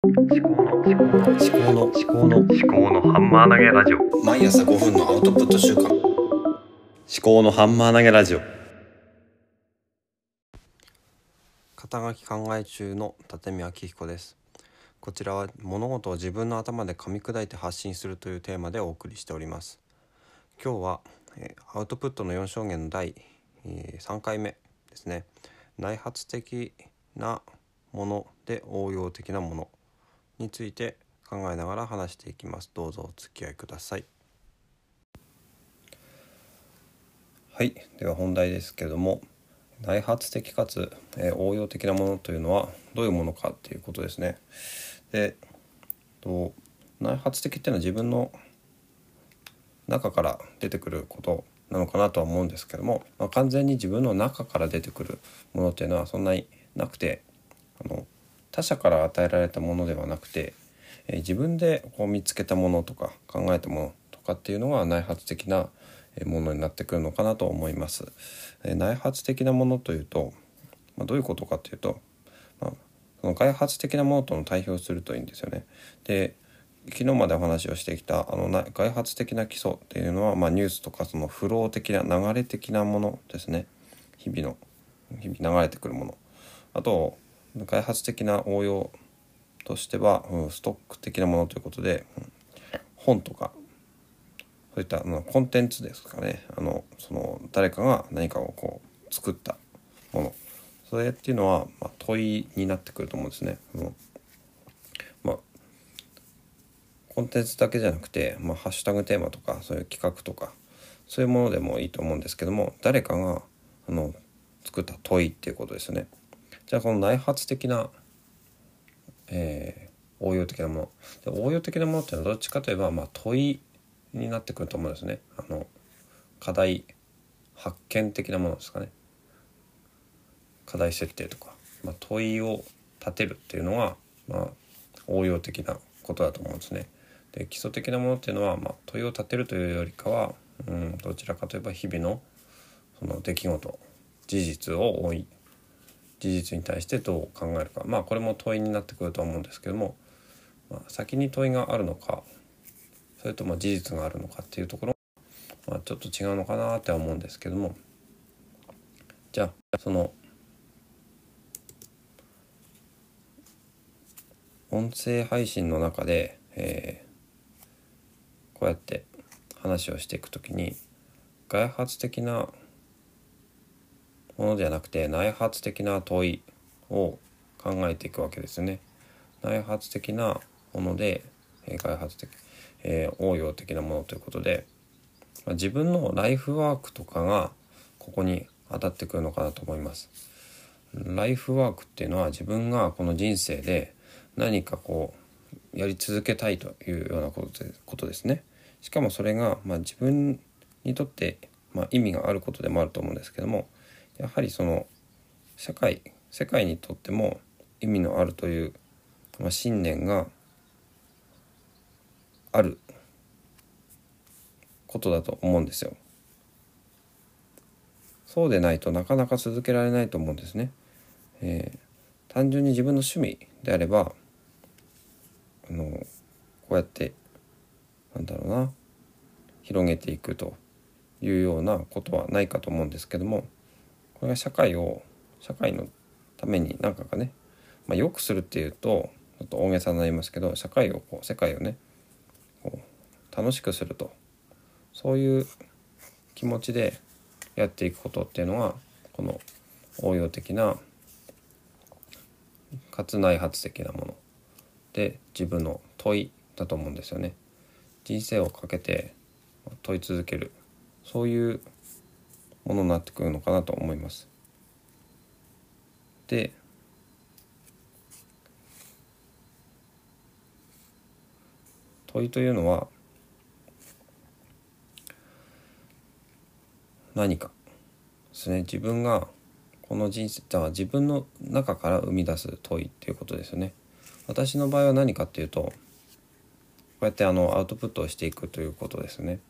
思考の思考の思考の思考の思考のハンマー投げラジオ。毎朝5分のアウトプット週間。思考のハンマー投げラジオ。肩書き考え中の立見明彦です。こちらは物事を自分の頭で噛み砕いて発信するというテーマでお送りしております。今日は、えーアウトプットの4証言の第、えー3回目ですね。内発的なもので応用的なものについて考えながら話していきます。どうぞお付き合いください。はい。では本題ですけども内発的かつ、えー応用的なものというのはどういうものかっていうことですね。でと内発的っていうのは自分の中から出てくることなのかなとは思うんですけども、まあ、完全に自分の中から出てくるものっていうのはそんなになくてあの他者から与えられたものではなくて、えー自分でこう見つけたものとか考えたものとかっていうのが内発的なえものになってくるのかなと思います。えー内発的なものというと、まあ、どういうことかというと、まあ、その外発的なものとの対比をするといいんですよね。で昨日までお話をしてきたあのな外発的な基礎っていうのは、まあ、ニュースとかそのフロー的な流れ的なものですね日々の日々流れてくるものあと外発的な応用としては、うんストック的なものということで、うん本とかそういったあのコンテンツですかねあのその誰かが何かをこう作ったものそれっていうのは、まあ、問いになってくると思うんですね。あのまあコンテンツだけじゃなくて、まあ、ハッシュタグテーマとかそういう企画とかそういうものでもいいと思うんですけども誰かがあの作った問いっていうことですよね。じゃあこの内発的な、えー応用的なもので応用的なものっていうのはどっちかといえば、まあ、問いになってくると思うんですね。あの課題発見的なものですかね。課題設定とか、まあ、問いを立てるっていうのが、まあ、応用的なことだと思うんですね。で基礎的なものっていうのは、まあ、問いを立てるというよりかは、うん、どちらかといえば日々のその出来事事実を追い事実に対してどう考えるか。まあこれも問いになってくるとは思うんですけども、まあ、先に問いがあるのかそれとも事実があるのかっていうところ、まあ、ちょっと違うのかなって思うんですけども。じゃあその音声配信の中で、えーこうやって話をしていくときに外発的なものではなくて内発的な問いを考えていくわけですね。内発的なもので、えー外発的、えー応用的なものということで、まあ、自分のライフワークとかがここに当たってくるのかなと思います。ライフワークっていうのは自分がこの人生で何かこうやり続けたいというようなことでことですね。しかもそれが、まあ、自分にとって、まあ、意味があることでもあると思うんですけどもやはりその社会世界にとっても意味のあるという、まあ、信念があることだと思うんですよ。そうでないとなかなか続けられないと思うんですね。えー単純に自分の趣味であればあのこうやってなんだろうな広げていくというようなことはないかと思うんですけどもこれが社会を社会のために何かがね、まあ、良くするっていうとちょっと大げさになりますけど社会をこう世界をねこう楽しくすると。そういう気持ちでやっていくことっていうのがこの応用的なかつ内発的なもの。で自分の問いだと思うんですよね。人生をかけて問い続ける。そういうものになってくるのかなと思います。で問いというのは何かですね自分がこの人生だから自分の中から生み出す問いっていうことですよね。私の場合は何かっていうとこうやってあのアウトプットをしていくということですね。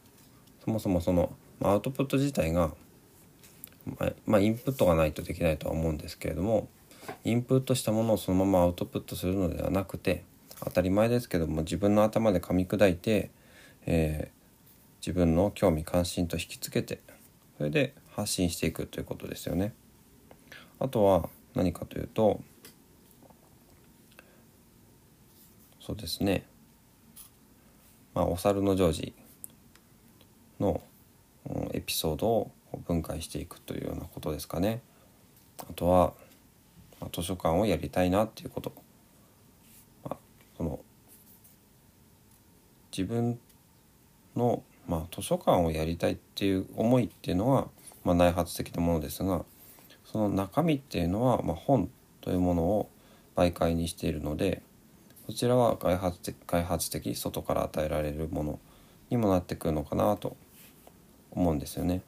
そもそもそのアウトプット自体が、まあ、インプットがないとできないとは思うんですけれどもインプットしたものをそのままアウトプットするのではなくて当たり前ですけども自分の頭で噛み砕いて、えー自分の興味関心と引きつけてそれで発信していくということですよね。あとは何かというとそうですねまあお猿のジョージのエピソードを分解していくというようなことですかね。あとは、まあ図書館をやりたいなっていうこと。まあ、その自分の、まあ、図書館をやりたいっていう思いっていうのは、まあ、内発的なものですがその中身っていうのは、まあ、本というものを媒介にしているのでそちらは外発的外発的外から与えられるものにもなってくるのかなと思うんですよね。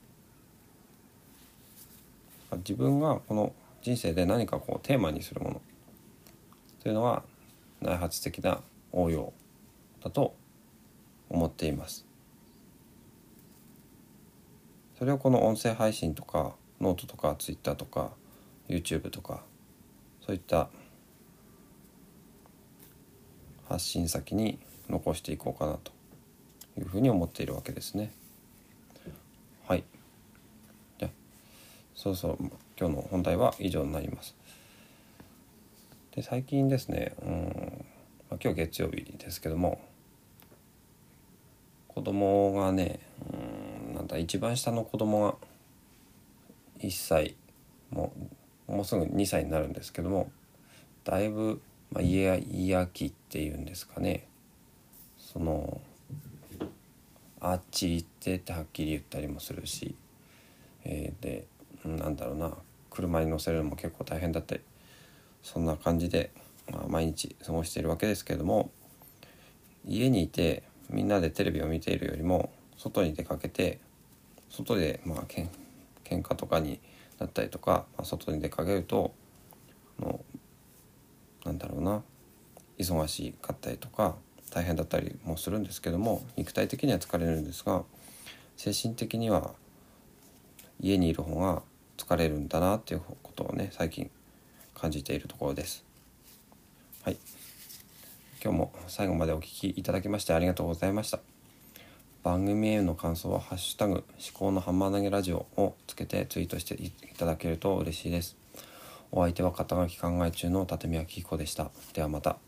自分がこの人生で何かこうテーマにするものというのは内発的な応用だと思っています。それをこの音声配信とかノートとかツイッターとか YouTube とかそういった発信先に残していこうかなというふうに思っているわけですね。はい。じゃあそうそう今日の本題は以上になります。で最近ですねうん、ま、今日月曜日ですけども子供がねうんなんだ一番下の子供が1歳もうもうすぐ2歳になるんですけどもだいぶ、まあ、イヤイヤ期っていうんですかねそのあっち行ってってはっきり言ったりもするし、えーでなんだろうな。車に乗せるのも結構大変だったりそんな感じで、まあ、毎日過ごしているわけですけれども家にいてみんなでテレビを見ているよりも外に出かけて外でまあけん喧嘩とかになったりとか、まあ、外に出かけるとあのなんだろうな。忙しかったりとか大変だったりもするんですけども肉体的には疲れるんですが精神的には家にいる方が疲れるんだなっていうことをね最近感じているところです。はい。今日も最後までお聞きいただきましてありがとうございました。番組への感想は「ハッシュタグ思考のハンマー投げラジオ」をつけてツイートしていただけると嬉しいです。お相手は肩書き考え中の立宮紀彦でした。ではまた。